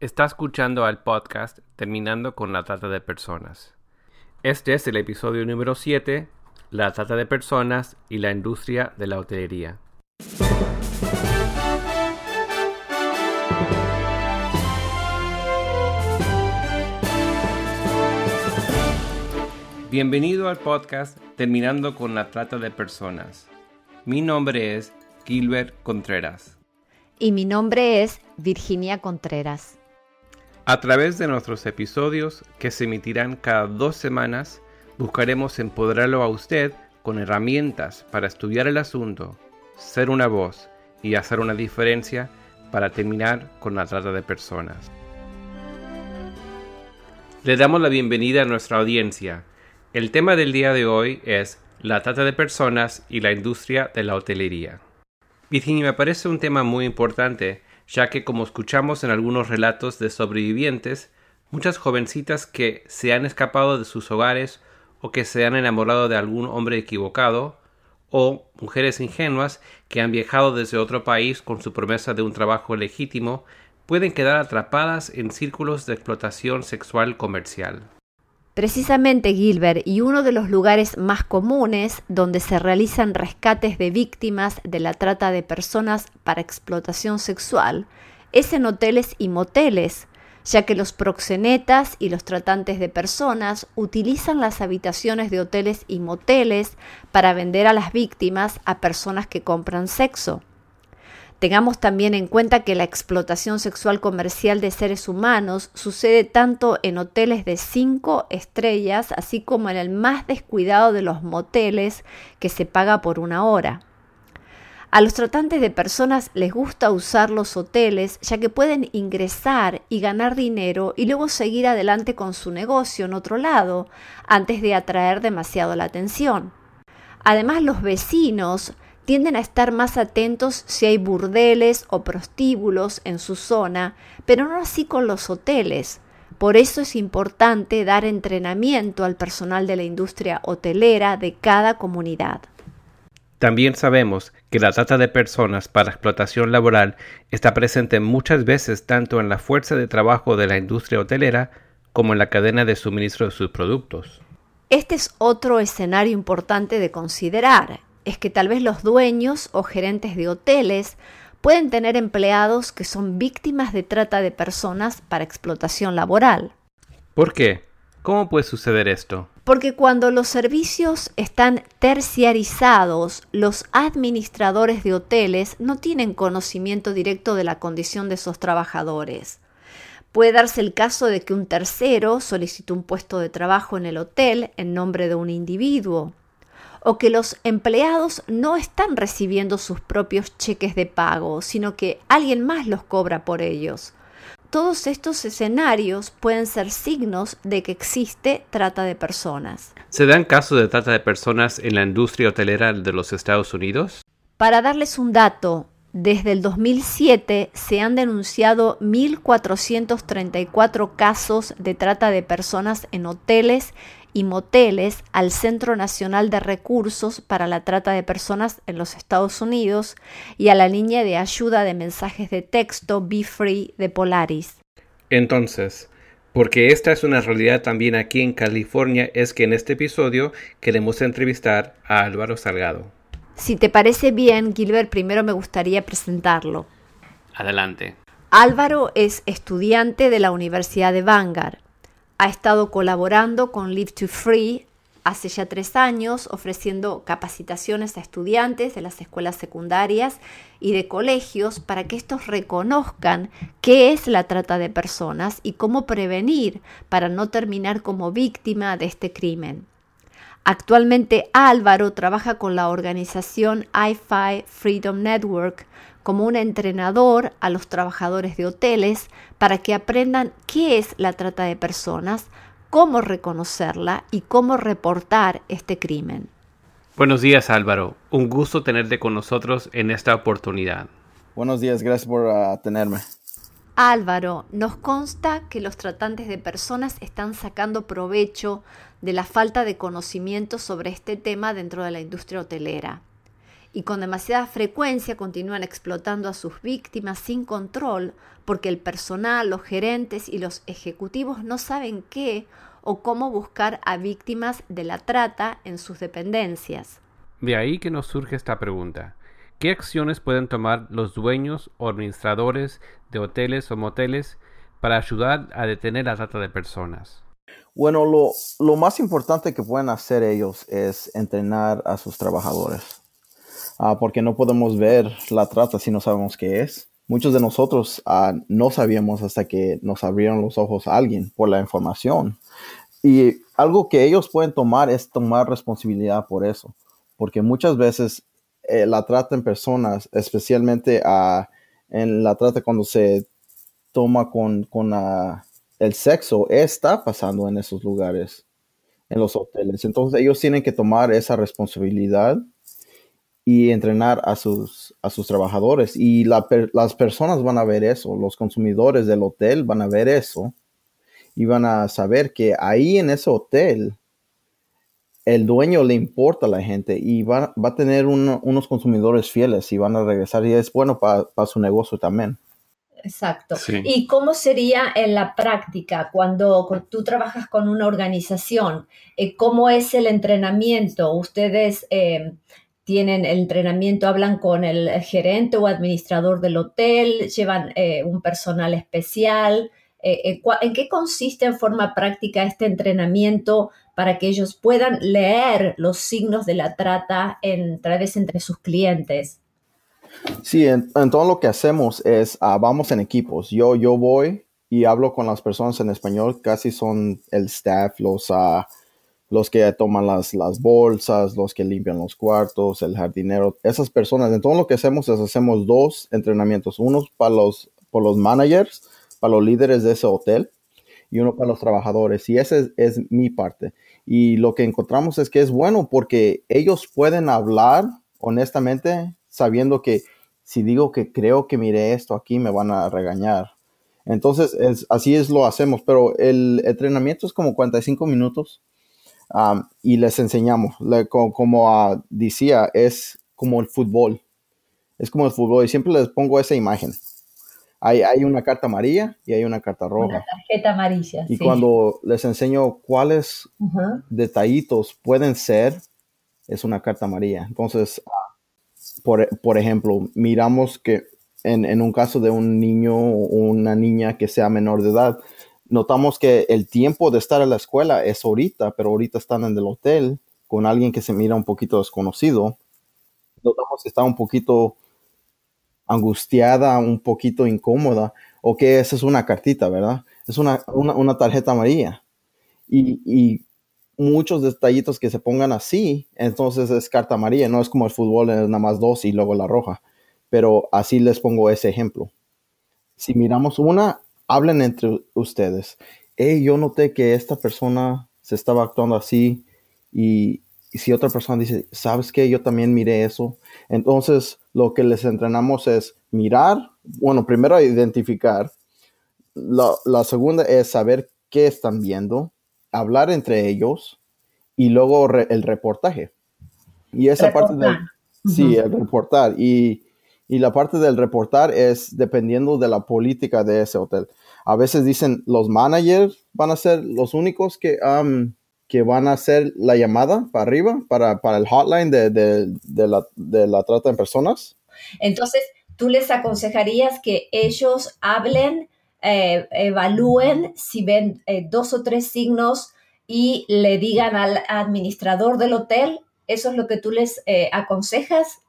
Está escuchando al podcast Terminando con la Trata de Personas. Este es el episodio número 7, La Trata de Personas y la Industria de la Hotelería. Bienvenido al podcast Terminando con la Trata de Personas. Mi nombre es Gilbert Contreras. Y mi nombre es Virginia Contreras. A través de nuestros episodios, que se emitirán cada dos semanas, buscaremos empoderarlo a usted con herramientas para estudiar el asunto, ser una voz y hacer una diferencia para terminar con la trata de personas. Le damos la bienvenida a nuestra audiencia. El tema del día de hoy es la trata de personas y la industria de la hotelería. Virginia, me parece un tema muy importante ya que como escuchamos en algunos relatos de sobrevivientes, muchas jovencitas que se han escapado de sus hogares o que se han enamorado de algún hombre equivocado, o mujeres ingenuas que han viajado desde otro país con su promesa de un trabajo legítimo, pueden quedar atrapadas en círculos de explotación sexual comercial. Precisamente Gilbert, y uno de los lugares más comunes donde se realizan rescates de víctimas de la trata de personas para explotación sexual, es en hoteles y moteles, ya que los proxenetas y los tratantes de personas utilizan las habitaciones de hoteles y moteles para vender a las víctimas a personas que compran sexo. Tengamos también en cuenta que la explotación sexual comercial de seres humanos sucede tanto en hoteles de cinco estrellas, así como en el más descuidado de los moteles que se paga por una hora. A los tratantes de personas les gusta usar los hoteles ya que pueden ingresar y ganar dinero y luego seguir adelante con su negocio en otro lado antes de atraer demasiado la atención. Además los vecinos tienden a estar más atentos si hay burdeles o prostíbulos en su zona, pero no así con los hoteles. Por eso es importante dar entrenamiento al personal de la industria hotelera de cada comunidad. También sabemos que la trata de personas para explotación laboral está presente muchas veces tanto en la fuerza de trabajo de la industria hotelera como en la cadena de suministro de sus productos. Este es otro escenario importante de considerar es que tal vez los dueños o gerentes de hoteles pueden tener empleados que son víctimas de trata de personas para explotación laboral. ¿Por qué? ¿Cómo puede suceder esto? Porque cuando los servicios están terciarizados, los administradores de hoteles no tienen conocimiento directo de la condición de esos trabajadores. Puede darse el caso de que un tercero solicite un puesto de trabajo en el hotel en nombre de un individuo o que los empleados no están recibiendo sus propios cheques de pago, sino que alguien más los cobra por ellos. Todos estos escenarios pueden ser signos de que existe trata de personas. ¿Se dan casos de trata de personas en la industria hotelera de los Estados Unidos? Para darles un dato, desde el 2007 se han denunciado 1.434 casos de trata de personas en hoteles y moteles al Centro Nacional de Recursos para la Trata de Personas en los Estados Unidos y a la línea de ayuda de mensajes de texto Be Free de Polaris. Entonces, porque esta es una realidad también aquí en California, es que en este episodio queremos entrevistar a Álvaro Salgado. Si te parece bien, Gilbert, primero me gustaría presentarlo. Adelante. Álvaro es estudiante de la Universidad de Vanguard ha estado colaborando con Live to Free hace ya tres años, ofreciendo capacitaciones a estudiantes de las escuelas secundarias y de colegios para que estos reconozcan qué es la trata de personas y cómo prevenir para no terminar como víctima de este crimen. Actualmente Álvaro trabaja con la organización IFI Freedom Network como un entrenador a los trabajadores de hoteles para que aprendan qué es la trata de personas, cómo reconocerla y cómo reportar este crimen. Buenos días Álvaro, un gusto tenerte con nosotros en esta oportunidad. Buenos días, gracias por uh, tenerme. Álvaro, nos consta que los tratantes de personas están sacando provecho de la falta de conocimiento sobre este tema dentro de la industria hotelera. Y con demasiada frecuencia continúan explotando a sus víctimas sin control porque el personal, los gerentes y los ejecutivos no saben qué o cómo buscar a víctimas de la trata en sus dependencias. De ahí que nos surge esta pregunta. ¿Qué acciones pueden tomar los dueños o administradores de hoteles o moteles para ayudar a detener la trata de personas? Bueno, lo, lo, más importante que pueden hacer ellos es entrenar a sus trabajadores, ah, porque no podemos ver la trata si no sabemos qué es. Muchos de nosotros ah, no sabíamos hasta que nos abrieron los ojos a alguien por la información. Y algo que ellos pueden tomar es tomar responsabilidad por eso, porque muchas veces eh, la trata en personas, especialmente ah, en la trata cuando se toma con, con el sexo, está pasando en esos lugares, en los hoteles. Entonces ellos tienen que tomar esa responsabilidad y entrenar a sus, a sus trabajadores. Y las personas van a ver eso, los consumidores del hotel van a ver eso y van a saber que ahí en ese hotel el dueño le importa a la gente y va, a tener unos consumidores fieles y van a regresar y es bueno para su negocio también. Exacto. ¿Y cómo sería en la práctica cuando tú trabajas con una organización? Eh, ¿Cómo es el entrenamiento? ¿Ustedes eh, tienen el entrenamiento, hablan con el gerente o administrador del hotel, llevan eh, un personal especial? Eh, eh, ¿En qué consiste en forma práctica este entrenamiento para que ellos puedan leer los signos de la trata en, vez entre sus clientes? Sí, en, todo lo que hacemos es, ah, vamos en equipos. Yo, yo voy y hablo con las personas en español, casi son el staff, los, uh, los que toman las, las bolsas, los que limpian los cuartos, el jardinero, esas personas. En todo lo que hacemos es, hacemos dos entrenamientos, unos para los, por los managers, para los líderes de ese hotel y uno para los trabajadores. Y esa es, mi parte. Y lo que encontramos es que es bueno porque ellos pueden hablar honestamente sabiendo que si digo que creo que miré esto aquí me van a regañar. Entonces, así es lo hacemos, pero el entrenamiento es como 45 minutos um, y les enseñamos, como, ah, decía, es como el fútbol, es como el fútbol y siempre les pongo esa imagen. Hay, una carta amarilla y hay una carta roja. Una tarjeta amarilla. Y cuando les enseño cuáles detallitos pueden ser, es una carta amarilla. Entonces, por, ejemplo, miramos que en, un caso de un niño o una niña que sea menor de edad, notamos que el tiempo de estar en la escuela es ahorita, pero ahorita están en el hotel con alguien que se mira un poquito desconocido. Notamos que está un poquito angustiada, un poquito incómoda, o que esa es una cartita, ¿verdad? Es una, tarjeta amarilla. Y, muchos detallitos que se pongan así, entonces es carta amarilla, no es como el fútbol, es nada más dos y luego la roja. Pero así les pongo ese ejemplo. Si miramos una, hablen entre ustedes. Hey, yo noté que esta persona se estaba actuando así y, y si otra persona dice, ¿sabes qué? Yo también miré eso. Entonces, lo que les entrenamos es mirar, bueno, primero identificar. La, segunda es saber qué están viendo, hablar entre ellos y luego el reportaje. Y esa parte del... Sí, el reportar. Y, la parte del reportar es dependiendo de la política de ese hotel. A veces dicen los managers van a ser los únicos que que van a hacer la llamada para arriba, para, el hotline de, la, trata de personas. Entonces, tú les aconsejarías que ellos hablen, eh, evalúen si ven eh, dos o tres signos y le digan al administrador del hotel, ¿eso es lo que tú les eh, aconsejas?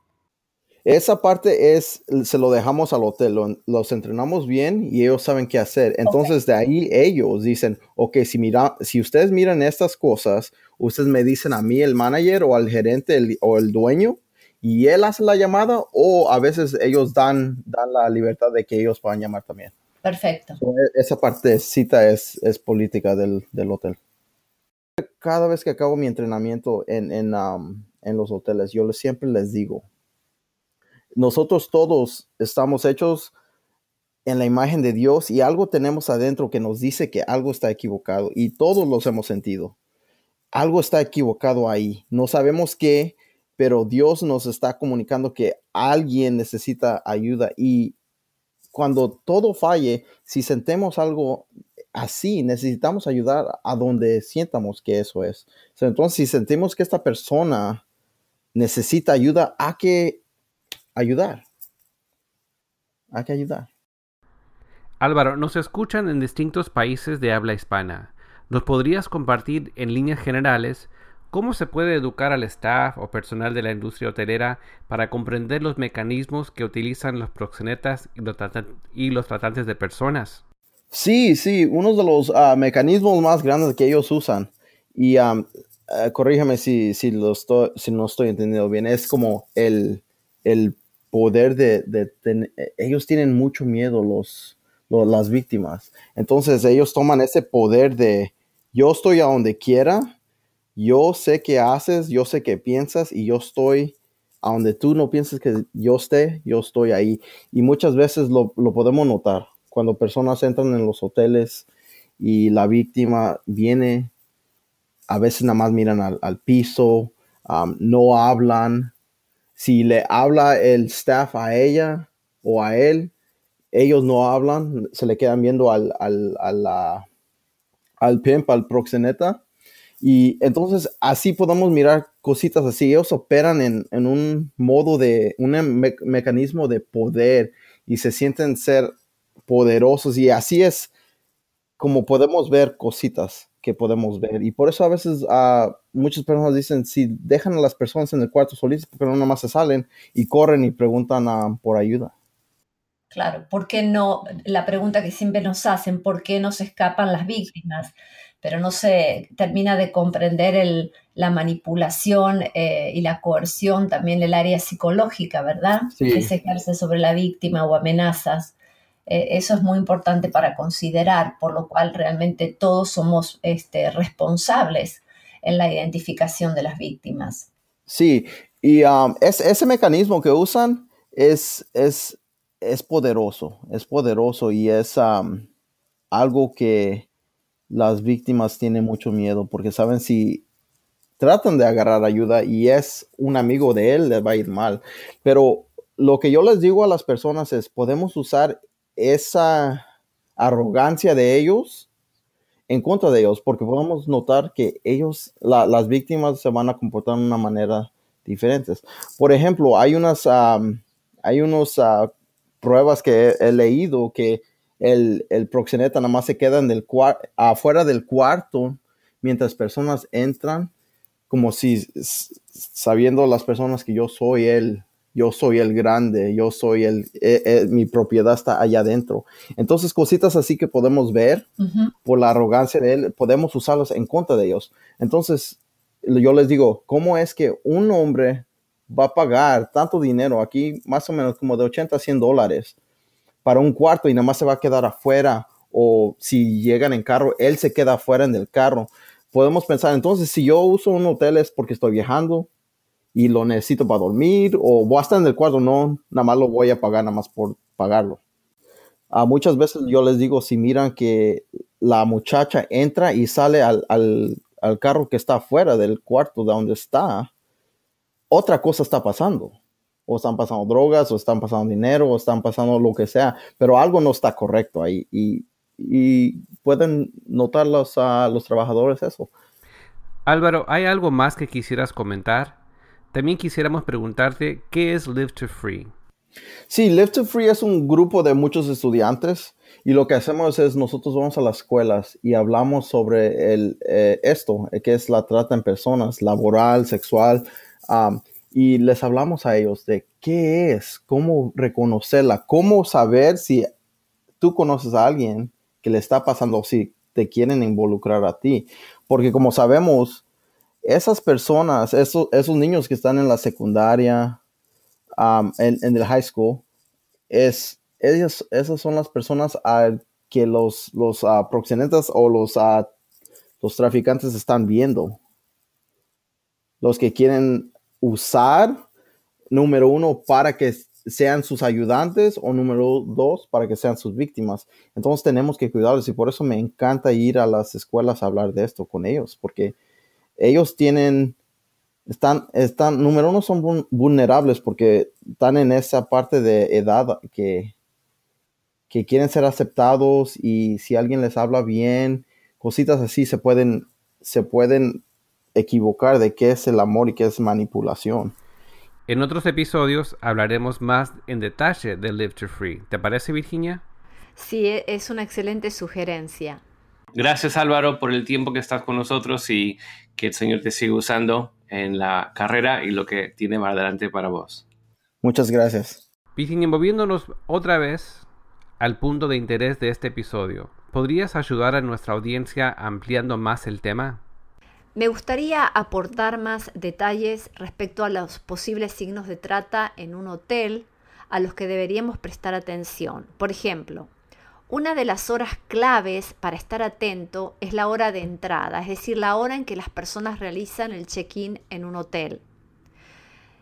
Esa parte es, se lo dejamos al hotel, los entrenamos bien y ellos saben qué hacer. Entonces de ahí ellos dicen, ok, si, mira, si ustedes miran estas cosas, ustedes me dicen a mí, el manager o al gerente o el dueño, y él hace la llamada o a veces ellos dan, dan la libertad de que ellos puedan llamar también. Perfecto. E, esa partecita es, es política del, del, hotel. Cada vez que acabo mi entrenamiento en, en, um, en los hoteles, yo siempre les digo, nosotros todos estamos hechos en la imagen de Dios y algo tenemos adentro que nos dice que algo está equivocado y todos los hemos sentido. Algo está equivocado ahí. No sabemos qué, pero Dios nos está comunicando que alguien necesita ayuda y cuando todo falle, si sentemos algo así, necesitamos ayudar a donde sientamos que eso es. Entonces, si sentimos que esta persona necesita ayuda, hay que ayudar. Hay que ayudar. Álvaro, nos escuchan en distintos países de habla hispana. ¿Nos podrías compartir en líneas generales cómo se puede educar al staff o personal de la industria hotelera para comprender los mecanismos que utilizan los proxenetas y los, tratantes de personas? Sí, sí, uno de los ah, mecanismos más grandes que ellos usan, y uh, corrígeme si, si, lo estoy, si no estoy entendiendo bien, es como el, el poder de, de ellos tienen mucho miedo los, las víctimas. Entonces ellos toman ese poder de yo estoy a donde quiera, yo sé qué haces, yo sé qué piensas y yo estoy a donde tú no piensas que yo esté, yo estoy ahí. Y muchas veces lo, podemos notar cuando personas entran en los hoteles y la víctima viene, a veces nada más miran al, piso, no hablan. Si le habla el staff a ella o a él, ellos no hablan, se le quedan viendo al, al, al pimp, al proxeneta. Y entonces así podemos mirar cositas así. Ellos operan en, un modo de, un mecanismo de poder y se sienten ser poderosos. Y así es como podemos ver cositas que podemos ver. Y por eso a veces uh, muchas personas dicen, si dejan a las personas en el cuarto solitas, porque no nomás se salen y corren y preguntan por ayuda. Claro, ¿por qué no? La pregunta que siempre nos hacen, ¿por qué no se escapan las víctimas? Pero no se termina de comprender el, la manipulación eh, y la coerción, también el área psicológica, ¿verdad? Que se ejerce sobre la víctima o amenazas. Eh, eso es muy importante para considerar, por lo cual realmente todos somos este, responsables en la identificación de las víctimas. Sí, y um, ese mecanismo que usan es, es es poderoso, es poderoso y es algo que las víctimas tienen mucho miedo porque saben si tratan de agarrar ayuda y es un amigo de él, les va a ir mal. Pero lo que yo les digo a las personas es, podemos usar esa arrogancia de ellos en contra de ellos, porque podemos notar que ellos, las víctimas se van a comportar de una manera diferente. Por ejemplo, hay unas, hay unos ah, pruebas que he, leído que el, proxeneta nada más se queda el afuera del cuarto mientras personas entran, como si sabiendo las personas que yo soy él, yo soy el grande, yo soy el, e, e, mi propiedad está allá adentro. Entonces, cositas así que podemos ver por la arrogancia de él, podemos usarlas en contra de ellos. Entonces, yo les digo, ¿cómo es que un hombre va a pagar tanto dinero, aquí más o menos como de 80 a 100 dólares para un cuarto y nada más se va a quedar afuera o si llegan en carro, él se queda afuera en el carro. Podemos pensar, entonces, si yo uso un hotel es porque estoy viajando y lo necesito para dormir o voy a estar en el cuarto, no, nada más lo voy a pagar nada más por pagarlo. a muchas veces yo les digo, si miran que la muchacha entra y sale al, al, al carro que está afuera del cuarto de donde está, otra cosa está pasando. O están pasando drogas, o están pasando dinero, o están pasando lo que sea, pero algo no está correcto ahí. Y, pueden notar los, los trabajadores eso. Álvaro, ¿hay algo más que quisieras comentar? También quisiéramos preguntarte, ¿qué es Live to Free? Sí, Live to Free es un grupo de muchos estudiantes y lo que hacemos es nosotros vamos a las escuelas y hablamos sobre el, eh, esto, que es la trata en personas, laboral, sexual, y les hablamos a ellos de qué es, cómo reconocerla, cómo saber si tú conoces a alguien que le está pasando, si te quieren involucrar a ti. Porque como sabemos, esas personas, esos, esos niños que están en la secundaria, en, el high school, es, ellos, esas son las personas a que los, los uh, proxenetas o los, los traficantes están viendo. Los que quieren usar, número uno, para que sean sus ayudantes o número dos, para que sean sus víctimas. Entonces tenemos que cuidarlos y por eso me encanta ir a las escuelas a hablar de esto con ellos, porque ellos tienen están, están, número uno, son vulnerables porque están en esa parte de edad que, que quieren ser aceptados y si alguien les habla bien, cositas así se pueden, se pueden equivocar de qué es el amor y qué es manipulación. En otros episodios hablaremos más en detalle de Live to Free. ¿Te parece, Virginia? Sí, e, es una excelente sugerencia. Gracias, Álvaro, por el tiempo que estás con nosotros y que el Señor te siga usando en la carrera y lo que tiene más adelante para vos. Muchas gracias. Virginia, moviéndonos otra vez al punto de interés de este episodio, ¿podrías ayudar a nuestra audiencia ampliando más el tema? Me gustaría aportar más detalles respecto a los posibles signos de trata en un hotel a los que deberíamos prestar atención. Por ejemplo, una de las horas claves para estar atento es la hora de entrada, es decir, la hora en que las personas realizan el check-in en un hotel.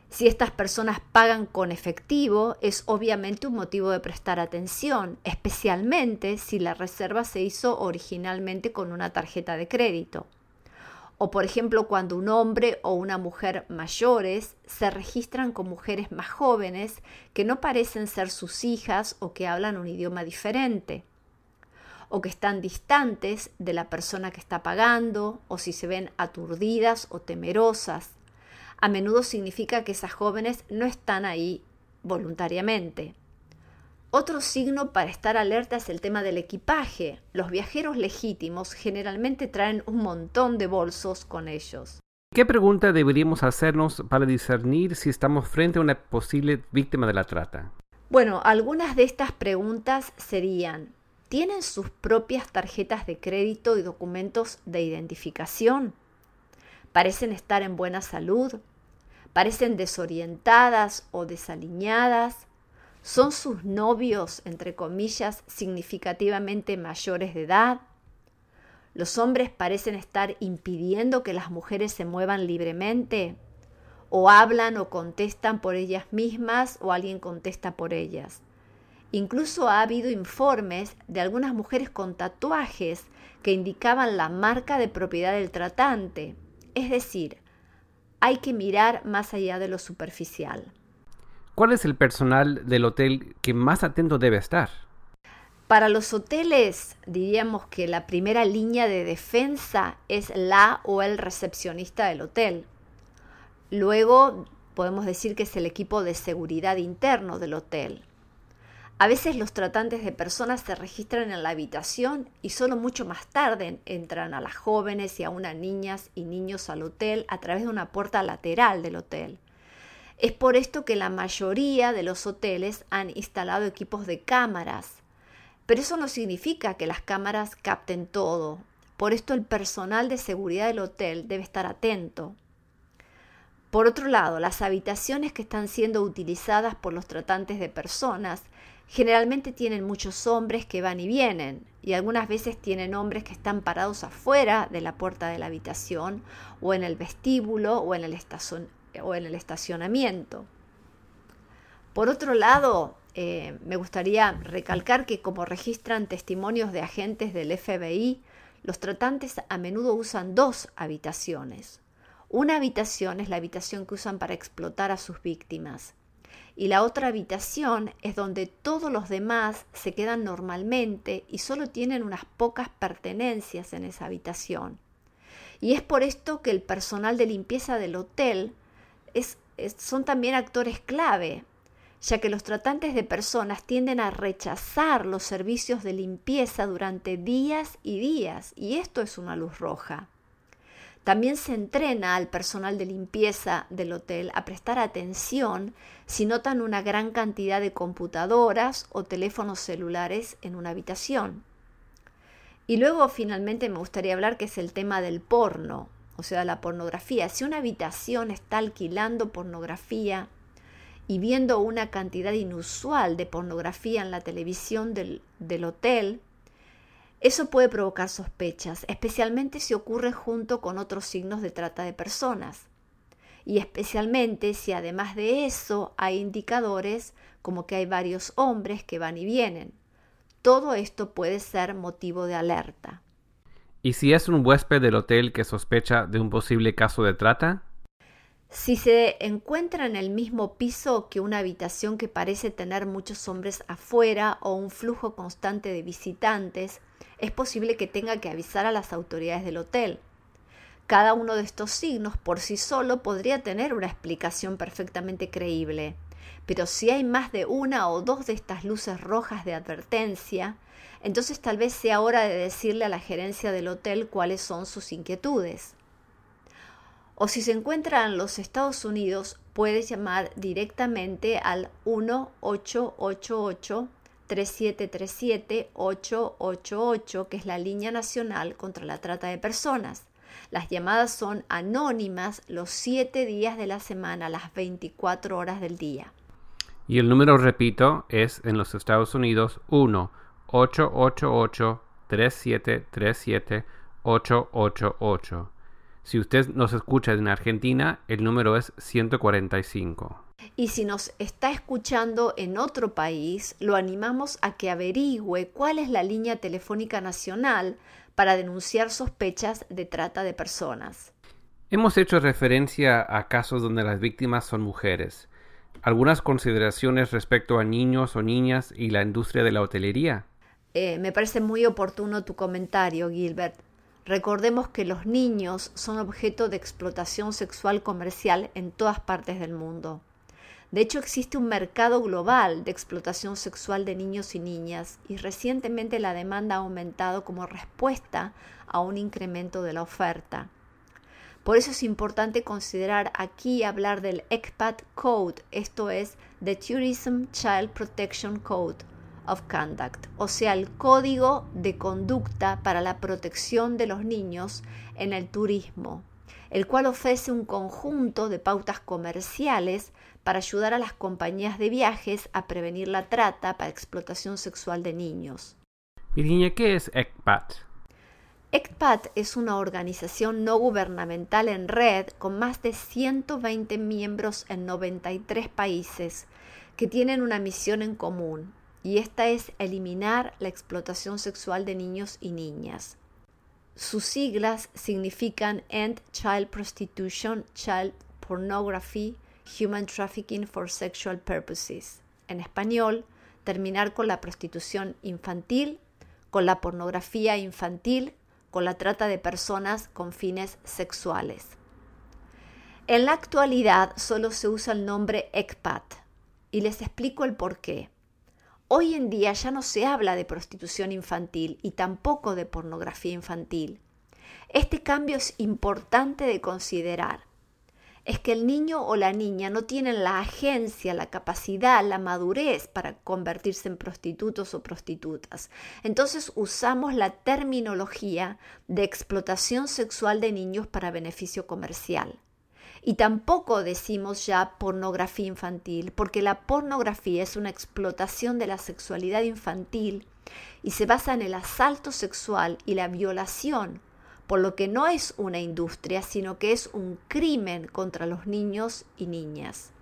Si estas personas pagan con efectivo, es obviamente un motivo de prestar atención, especialmente si la reserva se hizo originalmente con una tarjeta de crédito. O por ejemplo, cuando un hombre o una mujer mayores se registran con mujeres más jóvenes que no parecen ser sus hijas o que hablan un idioma diferente. O que están distantes de la persona que está pagando, o si se ven aturdidas o temerosas. A menudo significa que esas jóvenes no están ahí voluntariamente. Otro signo para estar alerta es el tema del equipaje. Los viajeros legítimos generalmente traen un montón de bolsos con ellos. ¿Qué pregunta deberíamos hacernos para discernir si estamos frente a una posible víctima de la trata? Bueno, algunas de estas preguntas serían, ¿tienen sus propias tarjetas de crédito y documentos de identificación? ¿Parecen estar en buena salud? ¿Parecen desorientadas o desaliñadas? ¿Son sus novios, entre comillas, significativamente mayores de edad? ¿Los hombres parecen estar impidiendo que las mujeres se muevan libremente? ¿O hablan o contestan por ellas mismas o alguien contesta por ellas? Incluso ha habido informes de algunas mujeres con tatuajes que indicaban la marca de propiedad del tratante. Es decir, hay que mirar más allá de lo superficial. ¿Cuál es el personal del hotel que más atento debe estar? Para los hoteles diríamos que la primera línea de defensa es la o el recepcionista del hotel. Luego podemos decir que es el equipo de seguridad interno del hotel. A veces los tratantes de personas se registran en la habitación y solo mucho más tarde entran a las jóvenes y a unas niñas y niños al hotel a través de una puerta lateral del hotel. Es por esto que la mayoría de los hoteles han instalado equipos de cámaras. Pero eso no significa que las cámaras capten todo. Por esto el personal de seguridad del hotel debe estar atento. Por otro lado, las habitaciones que están siendo utilizadas por los tratantes de personas generalmente tienen muchos hombres que van y vienen y algunas veces tienen hombres que están parados afuera de la puerta de la habitación o en el vestíbulo o en el, o en el estacionamiento. Por otro lado, eh, me gustaría recalcar que como registran testimonios de agentes del FBI, los tratantes a menudo usan dos habitaciones. Una habitación es la habitación que usan para explotar a sus víctimas y la otra habitación es donde todos los demás se quedan normalmente y solo tienen unas pocas pertenencias en esa habitación. Y es por esto que el personal de limpieza del hotel son también actores clave, ya que los tratantes de personas tienden a rechazar los servicios de limpieza durante días y días, y esto es una luz roja. También se entrena al personal de limpieza del hotel a prestar atención si notan una gran cantidad de computadoras o teléfonos celulares en una habitación. Y luego finalmente me gustaría hablar que es el tema del porno o sea, la pornografía. Si una habitación está alquilando pornografía y viendo una cantidad inusual de pornografía en la televisión del, del hotel, eso puede provocar sospechas, especialmente si ocurre junto con otros signos de trata de personas. Y especialmente si además de eso hay indicadores como que hay varios hombres que van y vienen. Todo esto puede ser motivo de alerta. ¿Y si es un huésped del hotel que sospecha de un posible caso de trata? Si se encuentra en el mismo piso que una habitación que parece tener muchos hombres afuera o un flujo constante de visitantes, es posible que tenga que avisar a las autoridades del hotel. Cada uno de estos signos por sí solo podría tener una explicación perfectamente creíble, pero si hay más de una o dos de estas luces rojas de advertencia, entonces tal vez sea hora de decirle a la gerencia del hotel cuáles son sus inquietudes. O si se encuentra en los Estados Unidos, puede llamar directamente al 1888 3737 888, que es la línea nacional contra la trata de personas. Las llamadas son anónimas los 7 días de la semana, las 24 horas del día. Y el número, repito, es en los Estados Unidos 1-888-3737-888. Si usted nos escucha en Argentina, el número es 145. Y si nos está escuchando en otro país, lo animamos a que averigüe cuál es la línea telefónica nacional para denunciar sospechas de trata de personas. Hemos hecho referencia a casos donde las víctimas son mujeres. ¿Algunas consideraciones respecto a niños o niñas y la industria de la hotelería? Eh, me parece muy oportuno tu comentario, Gilbert. Recordemos que los niños son objeto de explotación sexual comercial en todas partes del mundo. De hecho, existe un mercado global de explotación sexual de niños y niñas y recientemente la demanda ha aumentado como respuesta a un incremento de la oferta. Por eso es importante considerar aquí hablar del ECPAT Code, esto es The Tourism Child Protection Code of Conduct, o sea, el código de conducta para la protección de los niños en el turismo, el cual ofrece un conjunto de pautas comerciales para ayudar a las compañías de viajes a prevenir la trata para explotación sexual de niños. Virginia, ¿qué es ECPAT? ECPAT es una organización no gubernamental en red con más de 120 miembros en 93 países que tienen una misión en común, y esta es eliminar la explotación sexual de niños y niñas. Sus siglas significan End Child Prostitution, Child Pornography, Human Trafficking for Sexual Purposes. En español, terminar con la prostitución infantil, con la pornografía infantil, con la trata de personas con fines sexuales. En la actualidad solo se usa el nombre ECPAT y les explico el por qué. Hoy en día ya no se habla de prostitución infantil y tampoco de pornografía infantil. Este cambio es importante de considerar es que el niño o la niña no tienen la agencia, la capacidad, la madurez para convertirse en prostitutos o prostitutas. Entonces usamos la terminología de explotación sexual de niños para beneficio comercial. Y tampoco decimos ya pornografía infantil, porque la pornografía es una explotación de la sexualidad infantil y se basa en el asalto sexual y la violación por lo que no es una industria, sino que es un crimen contra los niños y niñas.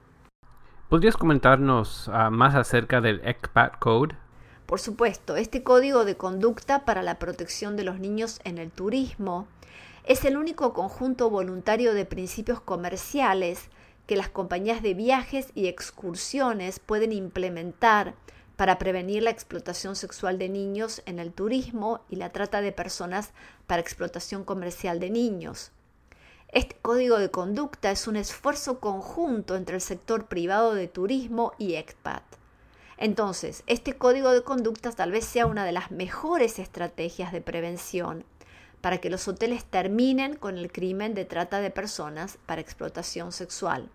¿Podrías comentarnos ah, más acerca del ECPAT Code? Por supuesto, este código de conducta para la protección de los niños en el turismo es el único conjunto voluntario de principios comerciales que las compañías de viajes y excursiones pueden implementar para prevenir la explotación sexual de niños en el turismo y la trata de personas para explotación comercial de niños. Este código de conducta es un esfuerzo conjunto entre el sector privado de turismo y ECPAT. Entonces, este código de conducta tal vez sea una de las mejores estrategias de prevención para que los hoteles terminen con el crimen de trata de personas para explotación sexual.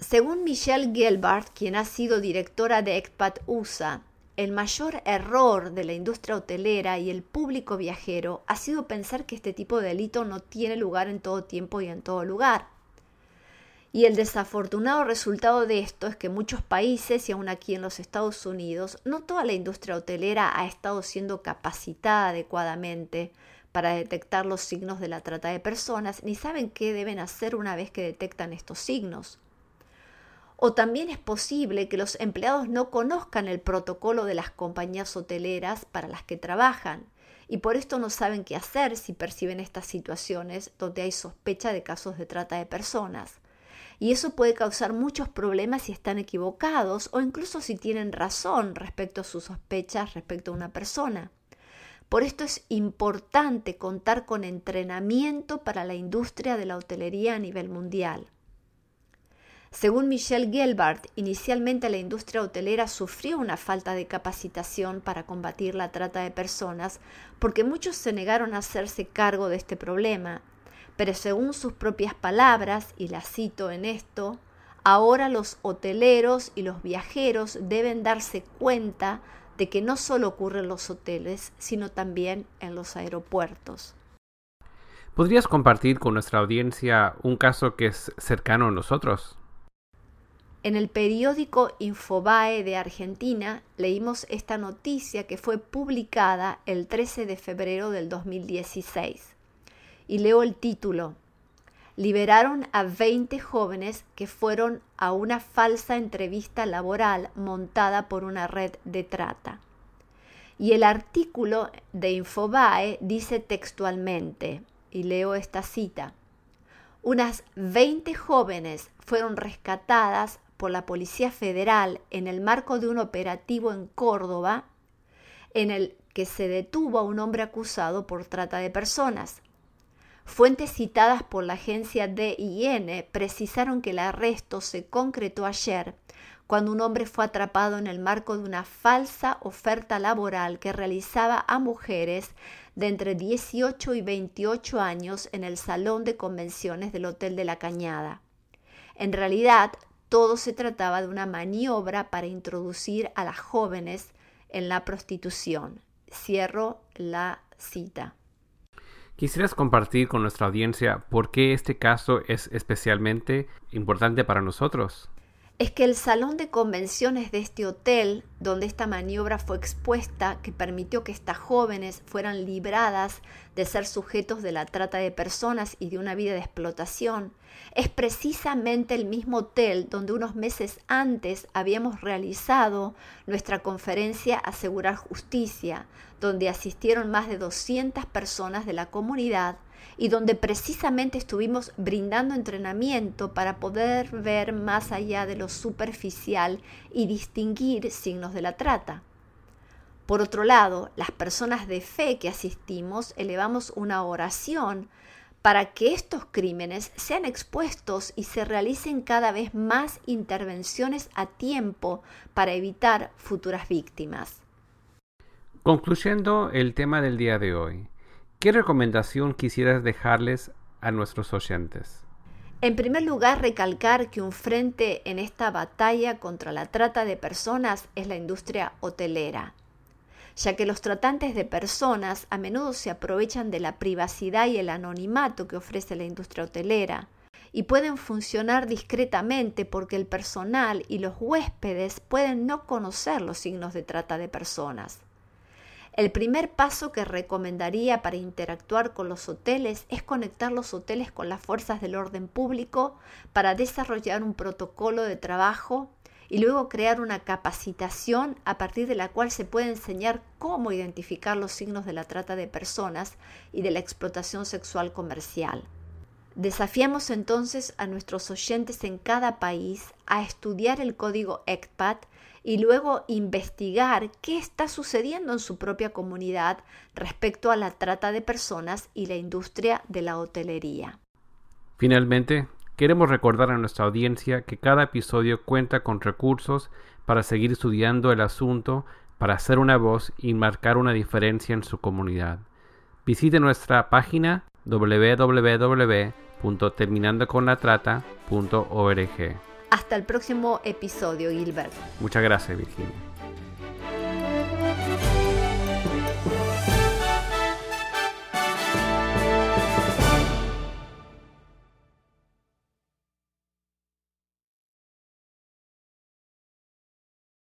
Según Michelle Gelbart, quien ha sido directora de ECPAT USA, el mayor error de la industria hotelera y el público viajero ha sido pensar que este tipo de delito no tiene lugar en todo tiempo y en todo lugar. Y el desafortunado resultado de esto es que muchos países, y aún aquí en los Estados Unidos, no toda la industria hotelera ha estado siendo capacitada adecuadamente para detectar los signos de la trata de personas, ni saben qué deben hacer una vez que detectan estos signos. O también es posible que los empleados no conozcan el protocolo de las compañías hoteleras para las que trabajan y por esto no saben qué hacer si perciben estas situaciones donde hay sospecha de casos de trata de personas. y eso puede causar muchos problemas si están equivocados o incluso si tienen razón respecto a sus sospechas respecto a una persona. Por esto es importante contar con entrenamiento para la industria de la hotelería a nivel mundial. Según Michelle Gelbart, inicialmente la industria hotelera sufrió una falta de capacitación para combatir la trata de personas porque muchos se negaron a hacerse cargo de este problema pero según sus propias palabras, y las cito en esto, ahora los hoteleros y los viajeros deben darse cuenta de que no solo ocurre en los hoteles, sino también en los aeropuertos. ¿Podrías compartir con nuestra audiencia un caso que es cercano a nosotros? En el periódico Infobae de Argentina leímos esta noticia que fue publicada el 13 de febrero del 2016 y leo el título. Liberaron a 20 jóvenes que fueron a una falsa entrevista laboral montada por una red de trata. Y el artículo de Infobae dice textualmente, y leo esta cita, unas 20 jóvenes fueron rescatadas por la Policía Federal en el marco de un operativo en Córdoba en el que se detuvo a un hombre acusado por trata de personas. Fuentes citadas por la agencia DIN precisaron que el arresto se concretó ayer cuando un hombre fue atrapado en el marco de una falsa oferta laboral que realizaba a mujeres de entre 18 y 28 años en el salón de convenciones del Hotel de la Cañada. En realidad, todo se trataba de una maniobra para introducir a las jóvenes en la prostitución. Cierro la cita. ¿Quisieras compartir con nuestra audiencia por qué este caso es especialmente importante para nosotros? Es que el salón de convenciones de este hotel, donde esta maniobra fue expuesta, que permitió que estas jóvenes fueran libradas de ser sujetos de la trata de personas y de una vida de explotación, es precisamente el mismo hotel donde unos meses antes habíamos realizado nuestra conferencia Asegurar Justicia, donde asistieron más de 200 personas de la comunidad y donde precisamente estuvimos brindando entrenamiento para poder ver más allá de lo superficial y distinguir signos de la trata. Por otro lado, las personas de fe que asistimos elevamos una oración para que estos crímenes sean expuestos y se realicen cada vez más intervenciones a tiempo para evitar futuras víctimas. Concluyendo el tema del día de hoy, ¿Qué recomendación quisieras dejarles a nuestros oyentes? En primer lugar, recalcar que un frente en esta batalla contra la trata de personas es la industria hotelera, ya que los tratantes de personas a menudo se aprovechan de la privacidad y el anonimato que ofrece la industria hotelera y pueden funcionar discretamente porque el personal y los huéspedes pueden no conocer los signos de trata de personas. El primer paso que recomendaría para interactuar con los hoteles es conectar los hoteles con las fuerzas del orden público para desarrollar un protocolo de trabajo y luego crear una capacitación a partir de la cual se puede enseñar cómo identificar los signos de la trata de personas y de la explotación sexual comercial. Desafiamos entonces a nuestros oyentes en cada país a estudiar el código ECPAT y luego investigar qué está sucediendo en su propia comunidad respecto a la trata de personas y la industria de la hotelería. Finalmente, queremos recordar a nuestra audiencia que cada episodio cuenta con recursos para seguir estudiando el asunto, para hacer una voz y marcar una diferencia en su comunidad. Visite nuestra página www.terminandoconlatrata.org. Hasta el próximo episodio, Gilbert. Muchas gracias, Virginia.